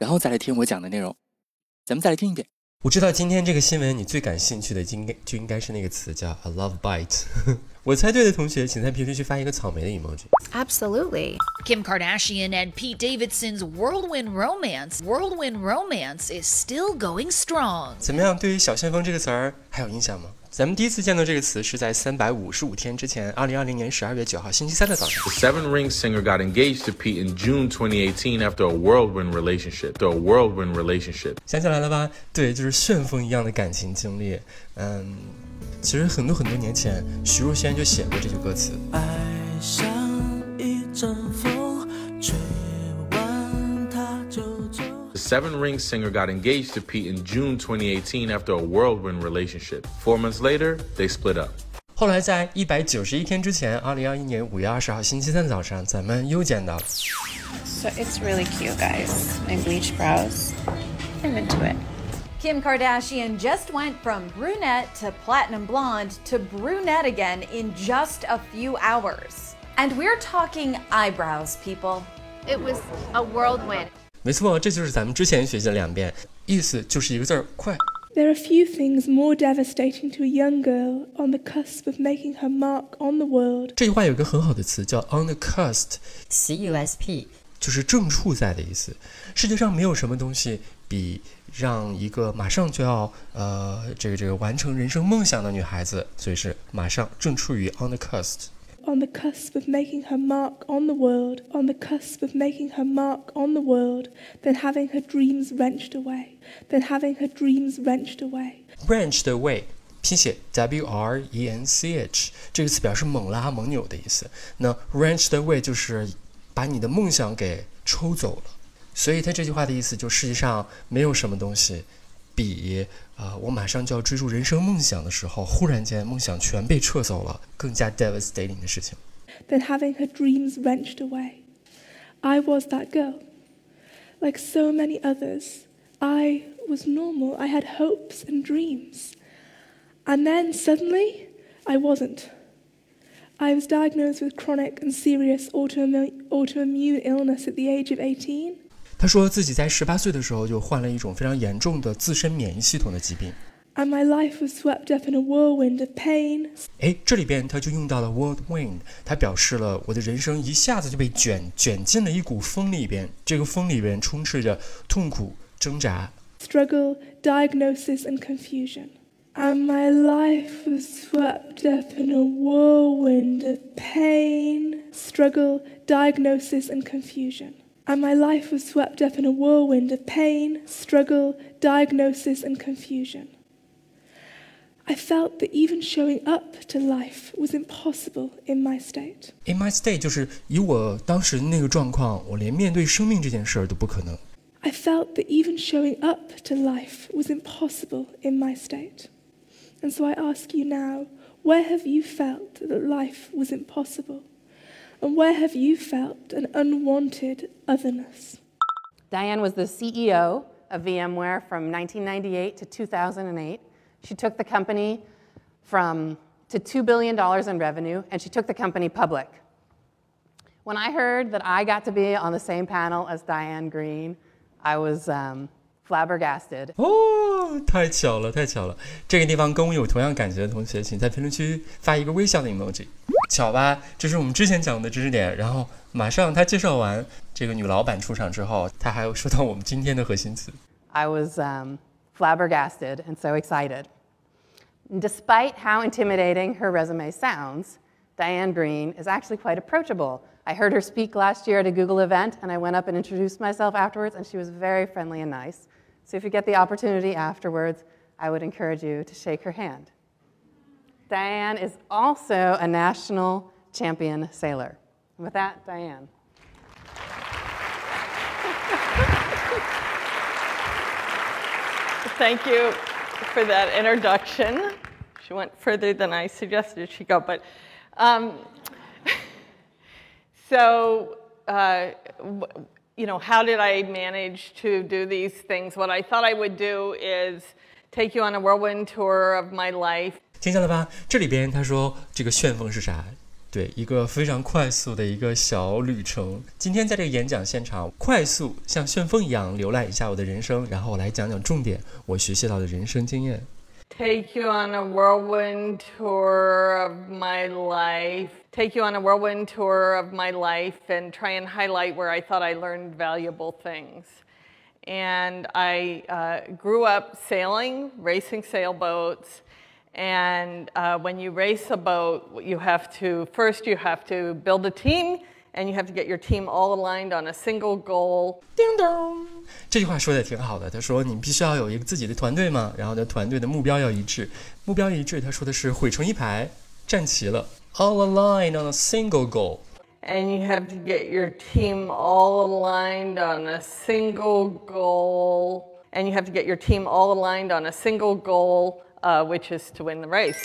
然后再来听我讲的内容。咱们再来听一遍。我知道今天这个新闻你最感兴趣的，应该就应该是那个词叫 a love bite。我猜对的同学，请在评论区发一个草莓的 emoji。Absolutely. Kim Kardashian and Pete Davidson's whirlwind romance, whirlwind romance is still going strong. 怎么样？对于小旋风这个词儿还有印象吗？咱们第一次见到这个词是在三百五十五天之前，二零二零年十二月九号星期三的早上。The Seven Rings singer got engaged to Pete in June 2018 after a whirlwind relationship. The whirlwind relationship. 想起来了吧？对，就是旋风一样的感情经历。嗯，其实很多很多年前，徐若瑄就写过这句歌词。爱像一阵 Seven Rings singer got engaged to Pete in June 2018 after a whirlwind relationship. Four months later, they split up. 后来在一百九十一天之前，二零二一年五月二十号星期三早上，咱们又见到了。So it's really cute, guys. My bleach brows. I'm into it. Kim Kardashian just went from brunette to platinum blonde to brunette again in just a few hours. And we're talking eyebrows, people. It was a whirlwind. 没错，这就是咱们之前学习的两遍，意思就是一个字儿快。There are few things more devastating to a young girl on the cusp of making her mark on the world。这句话有一个很好的词叫 on the cusp，c u s p，就是正处在的意思。世界上没有什么东西比让一个马上就要呃这个这个完成人生梦想的女孩子，所以是马上正处于 on the cusp。on the cusp of making her mark on the world, on the cusp of making her mark on the world, than having her dreams wrenched away, than having her dreams wrenched away. Wrenched away，拼写 W R E N C H 这个词表示猛拉、猛扭的意思。那 wrenched away 就是把你的梦想给抽走了。所以他这句话的意思就世界上没有什么东西 比啊，我马上就要追逐人生梦想的时候，忽然间梦想全被撤走了，更加 devastating 的事情。Than having her dreams wrenched away. I was that girl. Like so many others, I was normal. I had hopes and dreams. And then suddenly, I wasn't. I was diagnosed with chronic and serious autoimmune, autoimmune illness at the age of 18. 他说自己在十八岁的时候就患了一种非常严重的自身免疫系统的疾病。And my life was swept up in a whirlwind of pain。哎，这里边他就用到了 whirlwind，他表示了我的人生一下子就被卷卷进了一股风里边，这个风里边充斥着痛苦、挣扎。Struggle, diagnosis, and confusion. And my life was swept up in a whirlwind of pain, struggle, diagnosis, and confusion and my life was swept up in a whirlwind of pain, struggle, diagnosis, and confusion. I felt that even showing up to life was impossible in my state. In my state 就是以我当时那个状况，我连面对生命这件事儿都不可能。I felt that even showing up to life was impossible in my state. And so I ask you now, where have you felt that life was impossible? And where have you felt an unwanted otherness? Diane was the CEO of VMware from 1998 to 2008. She took the company from to $2 billion in revenue, and she took the company public. When I heard that I got to be on the same panel as Diane Greene, I was um, flabbergasted. Oh, 哦，太巧了，太巧了！这个地方跟我有同样感觉的同学，请在评论区发一个微笑的 emoji。i was um, flabbergasted and so excited. Despite how intimidating her resume sounds, Diane Greene is actually quite approachable. I heard her speak last year at a Google event, and I went up and introduced myself afterwards, and she was very friendly and nice. So if you get the opportunity afterwards, I would encourage you to shake her hand. Diane is also a national champion sailor. with that, Diane. thank you for that introduction. She went further than I suggested she go, but um, so uh, you know, how did I manage to do these things? What I thought I would do is take you on a whirlwind tour of my life. 听见了吧？这里边他说这个旋风是啥？对，一个非常快速的一个小旅程。今天在这个演讲现场，快速像旋风一样浏览一下我的人生，然后我来讲讲重点，我学习到的人生经验。Take you on a whirlwind tour of my life. Take you on a whirlwind tour of my life and try and highlight where I thought I learned valuable things. And I uh, grew up sailing, racing sailboats. And uh, when you race a boat, you have to, first, you have to build a team and you have to get your team all aligned on a single goal. 叮咚，这句话说的挺好的。他说你必须要有一个自己的团队嘛，然后呢，团队的目标要一致。目标一致，他说的是汇成一排，站齐了，all aligned on a single goal. And you have to get your team all aligned on a single goal. And you have to get your team all aligned on a single goal uh, which is to win the race.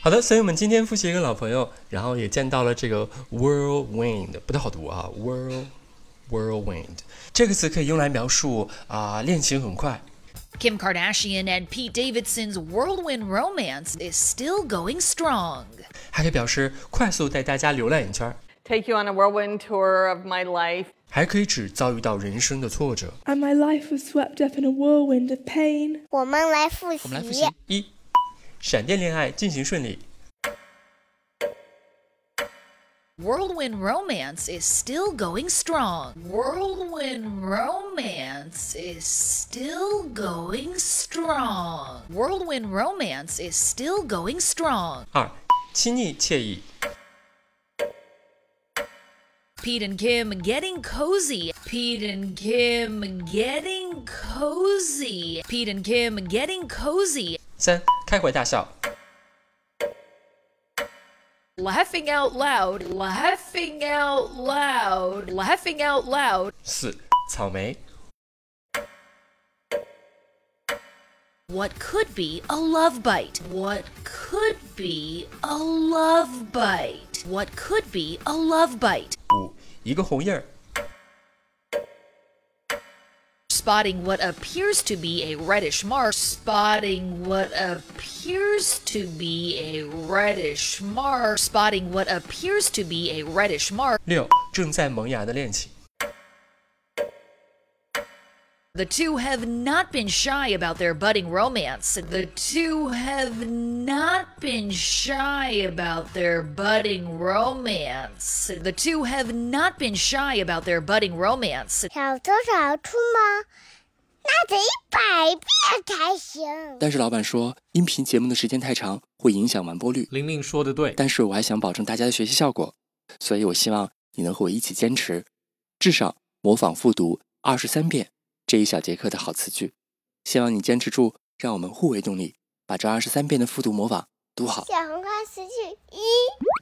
好的，所以我们今天复习一个老朋友，然后也见到了这个 whirlwind，不太好读啊，whirl whirlwind 这个词可以用来描述啊、呃、恋情很快。Kim Kardashian and Pete Davidson's whirlwind romance is still going strong. 还可以表示快速带大家浏览一圈。Take you on a whirlwind tour of my life. 还可以指遭遇到人生的挫折。And my life was swept up in a whirlwind of pain. 我们来复习。我们来复习一，闪电恋爱进行顺利。Whirlwind romance is still going strong. Whirlwind romance is still going strong. Whirlwind romance is still going strong. 二，亲昵惬意。 Pete and Kim getting cozy. Pete and Kim getting cozy. Pete and Kim getting cozy. 三，开怀大笑。Laughing out loud. Laughing out loud. Laughing out loud. 四，草莓。What could be a love bite? What could be a love bite? What could be a love bite? 五， 一个红印儿。Spotting what appears to be a reddish mark. Spotting what appears to be a reddish mark. Spotting what appears to be a reddish mark. 六，正在萌芽的恋情。The two have not been shy about their budding romance. The two have not been shy about their budding romance. The two have not been shy about their budding romance. 小偷找出吗？那得一百遍才行。但是老板说，音频节目的时间太长，会影响完播率。玲玲说的对，但是我还想保证大家的学习效果，所以我希望你能和我一起坚持，至少模仿复读二十三遍。 这一小节课的好词句，希望你坚持住，让我们互为动力，把这二十三遍的复读模仿读好。小红花词句一。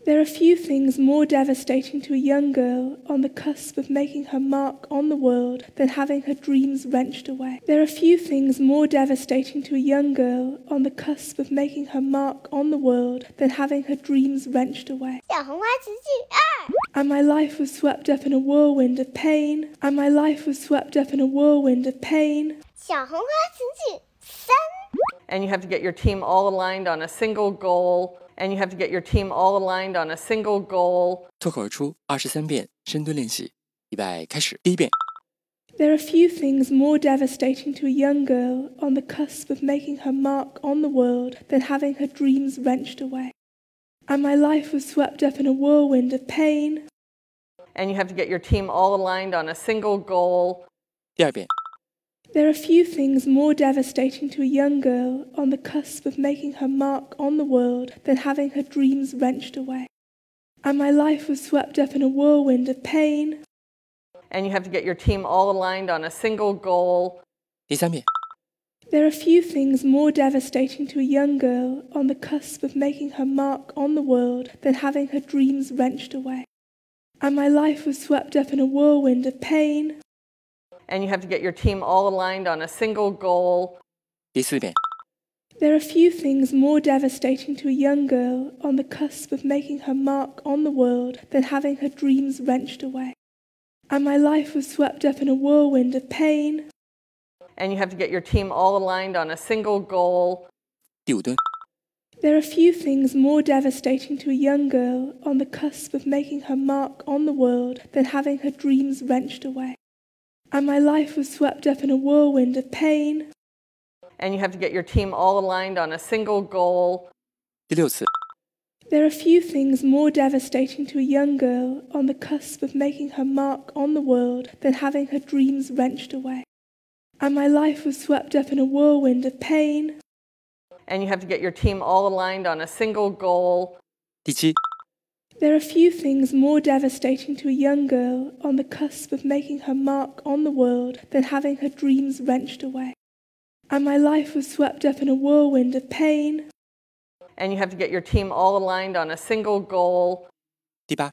There are few things more devastating to a young girl on the cusp of making her mark on the world than having her dreams wrenched away. There are few things more devastating to a young girl on the cusp of making her mark on the world than having her dreams wrenched away. 小红花词句二。And my life was swept up in a whirlwind of pain. And my life was swept up in a whirlwind of pain. 小红花词句三。 And you have to get your team all aligned on a single goal. And you have to get your team all aligned on a single goal. 脱口而出二十三遍深蹲练习，预备开始。第一遍。 There are few things more devastating to a young girl on the cusp of making her mark on the world than having her dreams wrenched away. And my life was swept up in a whirlwind of pain. And you have to get your team all aligned on a single goal. 第二遍。 There are few things more devastating to a young girl on the cusp of making her mark on the world than having her dreams wrenched away. And my life was swept up in a whirlwind of pain. And you have to get your team all aligned on a single goal. 第三遍。 There are few things more devastating to a young girl on the cusp of making her mark on the world than having her dreams wrenched away. And my life was swept up in a whirlwind of pain. And you have to get your team all aligned on a single goal. 第四遍， There are few things more devastating to a young girl on the cusp of making her mark on the world than having her dreams wrenched away. And my life was swept up in a whirlwind of pain. and you have to get your team all aligned on a single goal. There are few things more devastating to a young girl on the cusp of making her mark on the world than having her dreams wrenched away. And my life was swept up in a whirlwind of pain. And you have to get your team all aligned on a single goal. There are few things more devastating to a young girl on the cusp of making her mark on the world than having her dreams wrenched away And my life was swept up in a whirlwind of pain. And you have to get your team all aligned on a single goal. 第七， There are few things more devastating to a young girl on the cusp of making her mark on the world than having her dreams wrenched away. And my life was swept up in a whirlwind of pain. And you have to get your team all aligned on a single goal. 第八，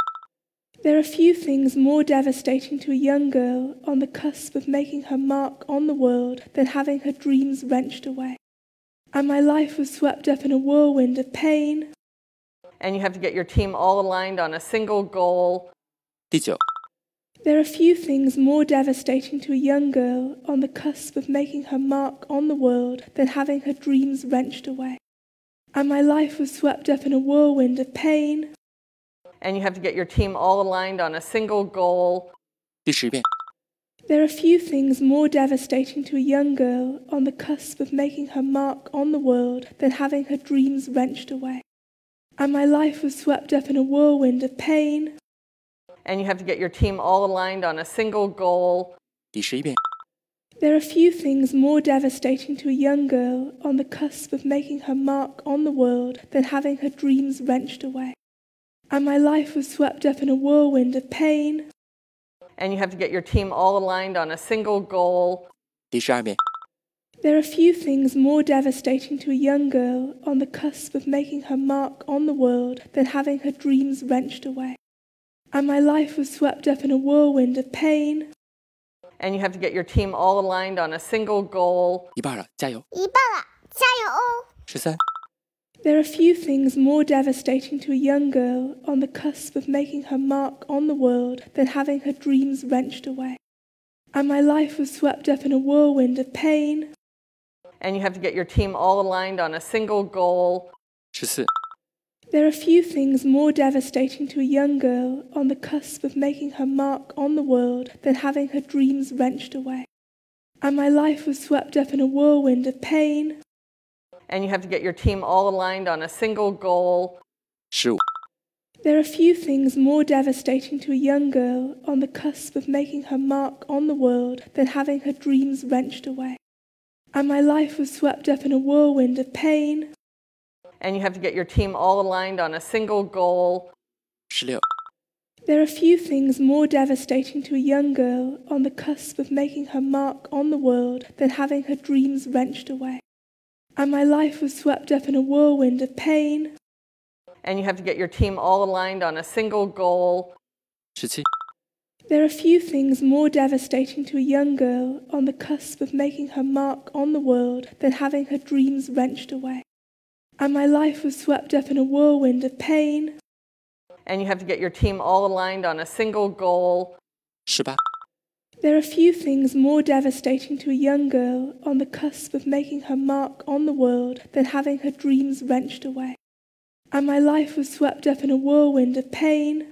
there are few things more devastating to a young girl on the cusp of making her mark on the world than having her dreams wrenched away. And my life was swept up in a whirlwind of pain. And you have to get your team all aligned on a single goal. 第九，There are few things more devastating to a young girl on the cusp of making her mark on the world than having her dreams wrenched away. And my life was swept up in a whirlwind of pain And you have to get your team all aligned on a single goal. 第十遍， There are few things more devastating to a young girl on the cusp of making her mark on the world than having her dreams wrenched away. And my life was swept up in a whirlwind of pain. And you have to get your team all aligned on a single goal. 第十一遍， There are few things more devastating to a young girl on the cusp of making her mark on the world than having her dreams wrenched away. And my life was swept up in a whirlwind of pain. And you have to get your team all aligned on a single goal. 第十二遍， There are few things more devastating to a young girl on the cusp of making her mark on the world than having her dreams wrenched away. And my life was swept up in a whirlwind of pain. And you have to get your team all aligned on a single goal. 一半了，加油！一半了，加油哦！十三、 There are few things more devastating to a young girl on the cusp of making her mark on the world than having her dreams wrenched away. And my life was swept up in a whirlwind of pain. And you have to get your team all aligned on a single goal. There are few things more devastating to a young girl on the cusp of making her mark on the world than having her dreams wrenched away. And my life was swept up in a whirlwind of pain and you have to get your team all aligned on a single goal. Shoot. There are few things more devastating to a young girl on the cusp of making her mark on the world than having her dreams wrenched away. And my life was swept up in a whirlwind of pain. And you have to get your team all aligned on a single goal. 16. There are few things more devastating to a young girl on the cusp of making her mark on the world than having her dreams wrenched away. And my life was swept up in a whirlwind of pain. And you have to get your team all aligned on a single goal. 十七、There are few things more devastating to a young girl on the cusp of making her mark on the world than having her dreams wrenched away. And my life was swept up in a whirlwind of pain. And you have to get your team all aligned on a single goal. There are few things more devastating to a young girl on the cusp of making her mark on the world than having her dreams wrenched away. And my life was swept up in a whirlwind of pain.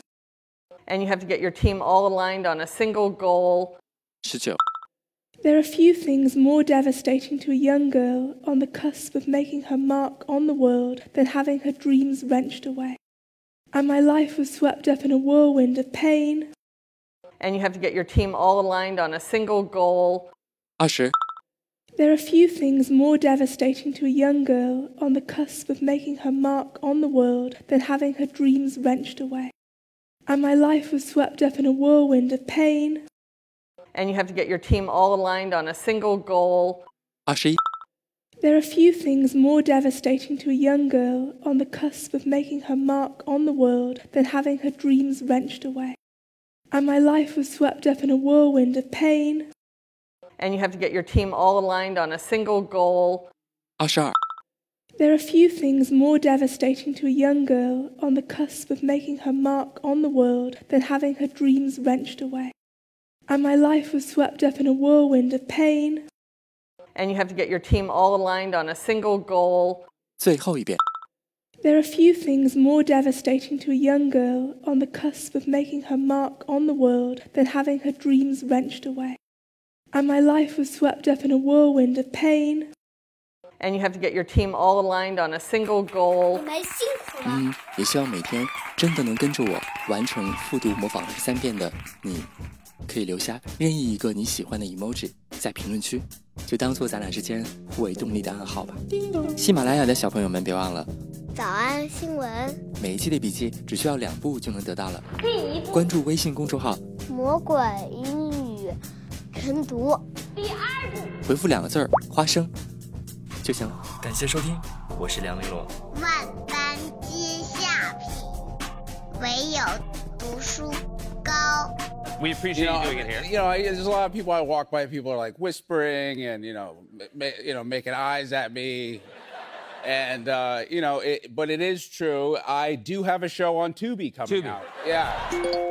And you have to get your team all aligned on a single goal. There are few things more devastating to a young girl on the cusp of making her mark on the world than having her dreams wrenched away. And my life was swept up in a whirlwind of pain, and you have to get your team all aligned on a single goal. 20. There are few things more devastating to a young girl on the cusp of making her mark on the world than having her dreams wrenched away. And my life was swept up in a whirlwind of pain. And you have to get your team all aligned on a single goal. 20. There are few things more devastating to a young girl on the cusp of making her mark on the world than having her dreams wrenched away And my life was swept up in a whirlwind of pain. And you have to get your team all aligned on a single goal. 二十二， There are few things more devastating to a young girl on the cusp of making her mark on the world than having her dreams wrenched away. And my life was swept up in a whirlwind of pain, And you have to get your team all aligned on a single goal. 最后一遍。 There are few things more devastating to a young girl on the cusp of making her mark on the world than having her dreams wrenched away. And my life was swept up in a whirlwind of pain, And you have to get your team all aligned on a single goal. 们辛苦了。嗯，也希望每天真的能跟着我完成复读模仿二十三遍的你，可以留下任意一个你喜欢的 emoji 在评论区，就当做咱俩之间互为动力的暗号吧。喜马拉雅的小朋友们，别忘了 早安新闻，每一期的笔记只需要两步就能得到了。第一步，关注微信公众号，魔鬼英语晨读。第二步，回复两个字儿“花生”就行了。感谢收听，我是梁丽罗。万般皆下品，唯有读书高。We appreciate you, doing it here. You know, there's a lot of people I walk by. People are like whispering and you know, ma- you know, making eyes at me, and uh, you know, it, but it is true. I do have a show on Tubi coming Tubi. out. Yeah.